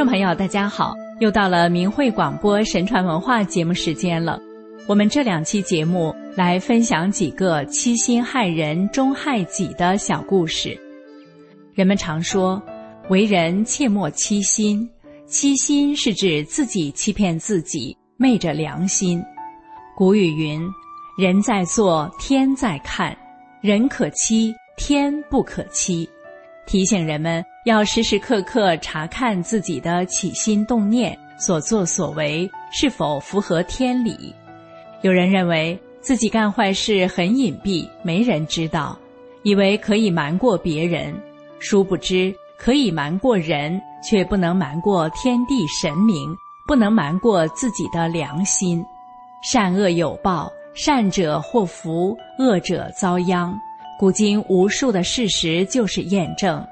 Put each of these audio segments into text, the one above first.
听众朋友，大家好，又到了明慧广播神传文化节目时间了。我们这两期节目来分享几个欺心害人终害己的小故事。人们常说，为人切莫欺心，欺心是指自己欺骗自己，昧着良心。古语云：“人在做，天在看；人可欺，天不可欺。”提醒人们要时时刻刻查看自己的起心动念、所作所为是否符合天理。有人认为自己干坏事很隐蔽，没人知道，以为可以瞒过别人，殊不知可以瞒过人，却不能瞒过天地神明，不能瞒过自己的良心。善恶有报，善者祸福，恶者遭殃。古今无数的事实就是验证，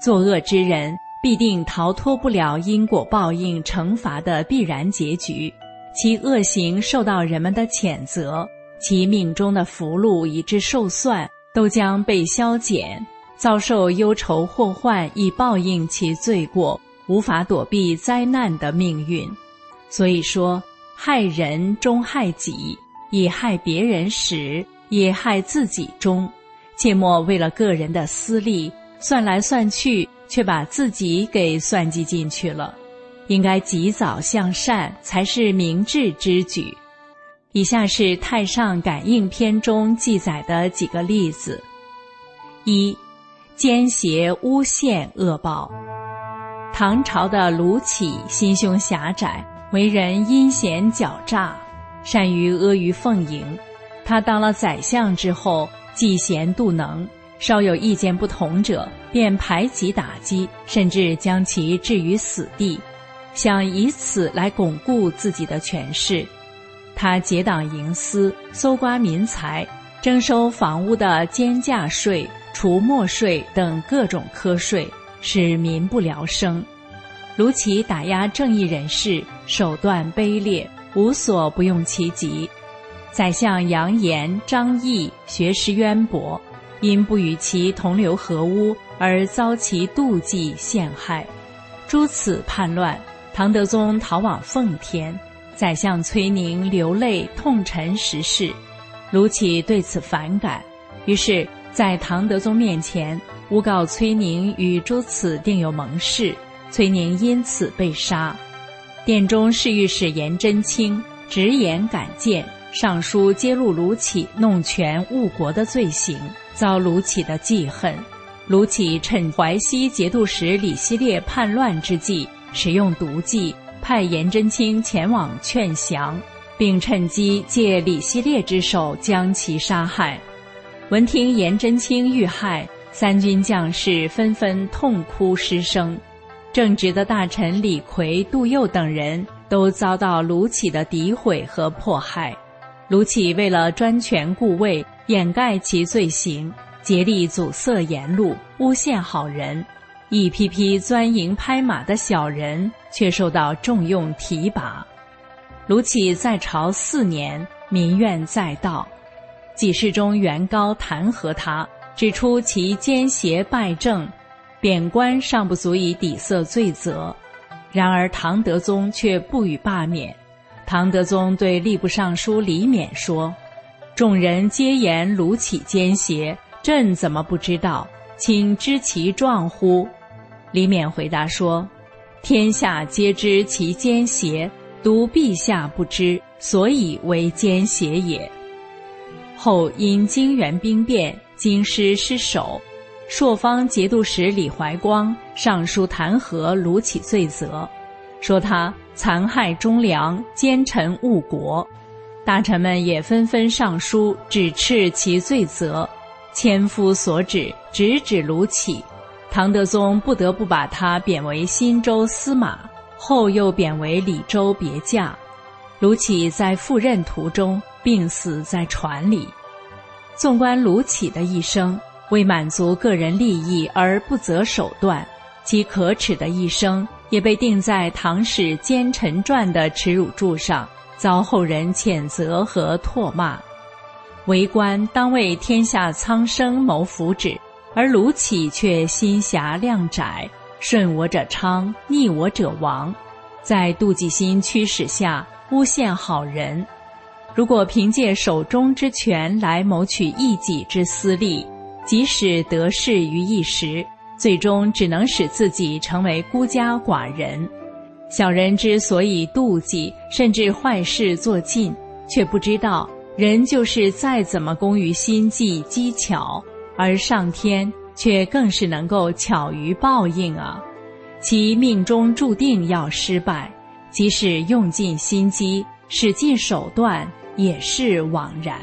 作恶之人必定逃脱不了因果报应惩罚的必然结局，其恶行受到人们的谴责，其命中的福禄以致寿算都将被消减，遭受忧愁祸患以报应其罪过，无法躲避灾难的命运。所以说，害人终害己，以害别人时，也害自己终。切莫为了个人的私利算来算去，却把自己给算计进去了。应该及早向善，才是明智之举。以下是《太上感应篇》中记载的几个例子：一、奸邪诬陷恶报。唐朝的卢杞心胸狭窄，为人阴险狡诈，善于阿谀奉迎。他当了宰相之后。嫉贤妒能，稍有意见不同者，便排挤打击，甚至将其置于死地，想以此来巩固自己的权势。他结党营私，搜刮民财，征收房屋的监价税、除没税等各种苛税，使民不聊生。卢杞打压正义人士，手段卑劣，无所不用其极。宰相杨炎、张毅学识渊博，因不与其同流合污而遭其妒忌陷害，诸此叛乱，唐德宗逃往奉天。宰相崔宁流泪痛陈时事，卢杞对此反感，于是，在唐德宗面前诬告崔宁与诸此定有盟誓，崔宁因此被杀。殿中侍御史颜真卿直言敢谏。上书揭露卢杞弄权误国的罪行，遭卢杞的记恨。卢杞趁淮西节度使李希烈叛乱之际，使用毒计，派颜真卿前往劝降，并趁机借李希烈之手将其杀害。闻听颜真卿遇害，三军将士纷纷痛哭失声。正直的大臣李逵、杜佑等人都遭到卢杞的诋毁和迫害。卢杞为了专权固位，掩盖其罪行，竭力阻塞言路，诬陷好人。一批批钻营拍马的小人却受到重用提拔。卢杞在朝四年，民怨载道，几世中元高弹劾他，指出其奸邪败政，贬官尚不足以抵塞罪责。然而唐德宗却不予罢免。唐德宗对吏部尚书李勉说：“众人皆言卢杞奸邪，朕怎么不知道？请知其状乎？”李勉回答说：“天下皆知其奸邪，独陛下不知，所以为奸邪也。”后因泾原兵变，京师失守，朔方节度使李怀光上书弹劾卢杞罪责，说他。残害忠良，奸臣误国，大臣们也纷纷上书指斥其罪责。千夫所指，直指卢杞。唐德宗不得不把他贬为新州司马，后又贬为礼州别驾。卢杞在赴任途中病死在船里。纵观卢杞的一生，为满足个人利益而不择手段，其可耻的一生。也被钉在《唐史奸臣传》的耻辱柱上，遭后人谴责和唾骂。为官当为天下苍生谋福祉，而卢杞却心狭量窄，顺我者昌，逆我者亡。在妒忌心驱使下，诬陷好人。如果凭借手中之权来谋取一己之私利，即使得势于一时，最终只能使自己成为孤家寡人。小人之所以妒忌，甚至坏事做尽，却不知道人就是再怎么工于心计机巧，而上天却更是能够巧于报应啊！其命中注定要失败，即使用尽心机，使尽手段。也是枉然。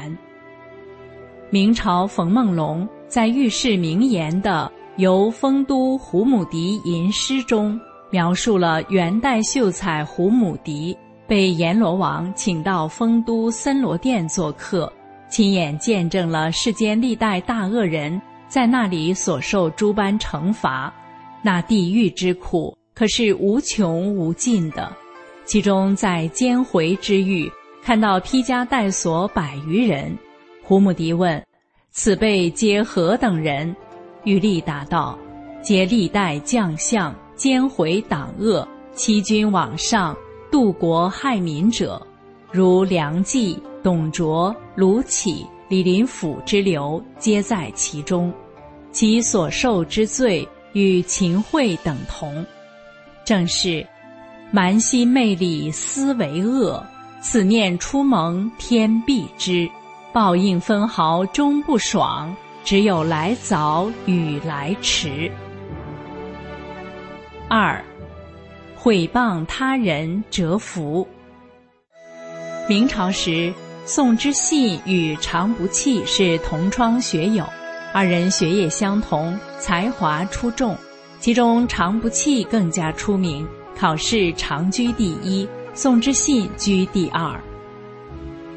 明朝冯梦龙在寓世名言的《由丰都胡母笛吟诗》中，描述了元代秀才胡母笛被阎罗王请到丰都森罗殿做客，亲眼见证了世间历代大恶人在那里所受诸般惩罚，那地狱之苦可是无穷无尽的。其中在监回之狱。看到披枷带锁百余人，胡母迪问：“此辈皆何等人？”玉立答道：“皆历代将相，奸回党恶，欺君罔上，渡国害民者，如梁冀、董卓、卢杞、李林甫之流，皆在其中。其所受之罪，与秦桧等同。正是蛮心昧理，思为恶。”此念出蒙，天必知；报应分毫终不爽，只有来早与来迟。二，毁谤他人折福。明朝时，宋之信与常不弃是同窗学友，二人学业相同，才华出众。其中常不弃更加出名，考试常居第一。宋之信居第二。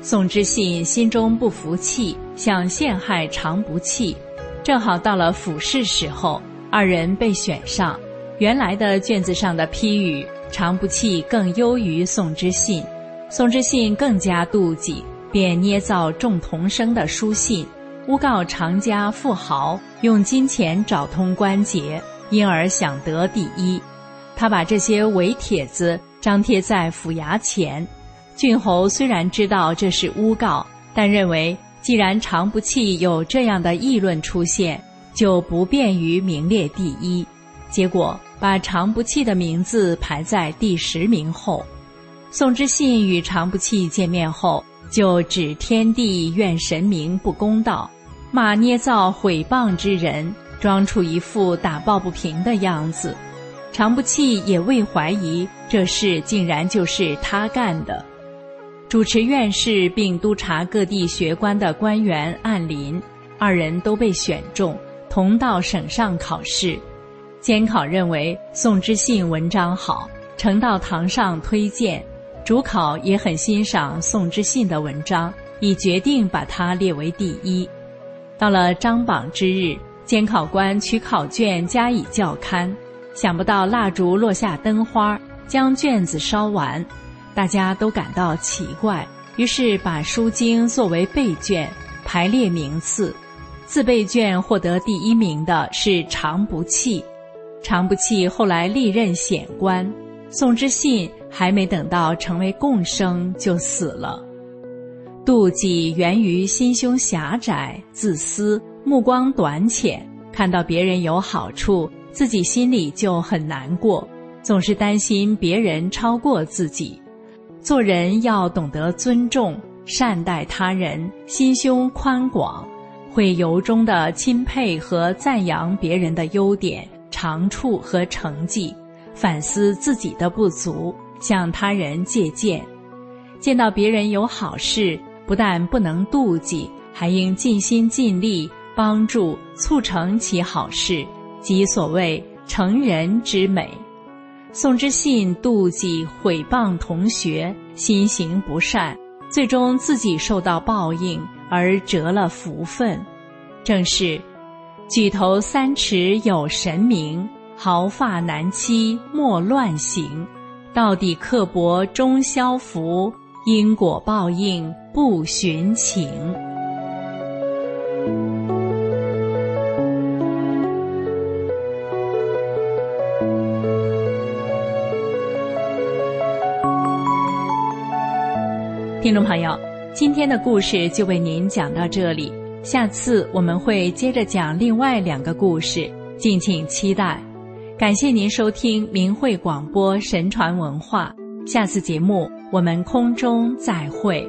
宋之信心中不服气，想陷害常不弃。正好到了府试时候，二人被选上。原来的卷子上的批语，常不弃更优于宋之信。宋之信更加妒忌，便捏造众同生的书信，诬告常家富豪用金钱找通关节，因而想得第一。他把这些伪帖子。张贴在府衙前，郡侯虽然知道这是诬告，但认为既然常不弃有这样的议论出现，就不便于名列第一。结果把常不弃的名字排在第十名后。宋之信与常不弃见面后，就指天地怨神明不公道，骂捏造毁谤之人，装出一副打抱不平的样子。常不弃也未怀疑这事竟然就是他干的。主持院士并督察各地学官的官员按林，二人都被选中，同到省上考试。监考认为宋之信文章好，呈到堂上推荐。主考也很欣赏宋之信的文章，已决定把他列为第一。到了张榜之日，监考官取考卷加以校勘。想不到蜡烛落下灯花，将卷子烧完，大家都感到奇怪，于是把书经作为备卷排列名次。自备卷获得第一名的是常不弃，常不弃后来历任显官。宋之信还没等到成为贡生就死了。妒忌源于心胸狭窄、自私、目光短浅，看到别人有好处。自己心里就很难过，总是担心别人超过自己。做人要懂得尊重、善待他人，心胸宽广，会由衷的钦佩和赞扬别人的优点、长处和成绩，反思自己的不足，向他人借鉴。见到别人有好事，不但不能妒忌，还应尽心尽力帮助促成其好事。即所谓成人之美，宋之信妒忌毁谤同学，心行不善，最终自己受到报应而折了福分。正是举头三尺有神明，毫发难欺莫乱行。到底刻薄终消福，因果报应不寻情。听众朋友，今天的故事就为您讲到这里，下次我们会接着讲另外两个故事，敬请期待。感谢您收听明慧广播神传文化，下次节目我们空中再会。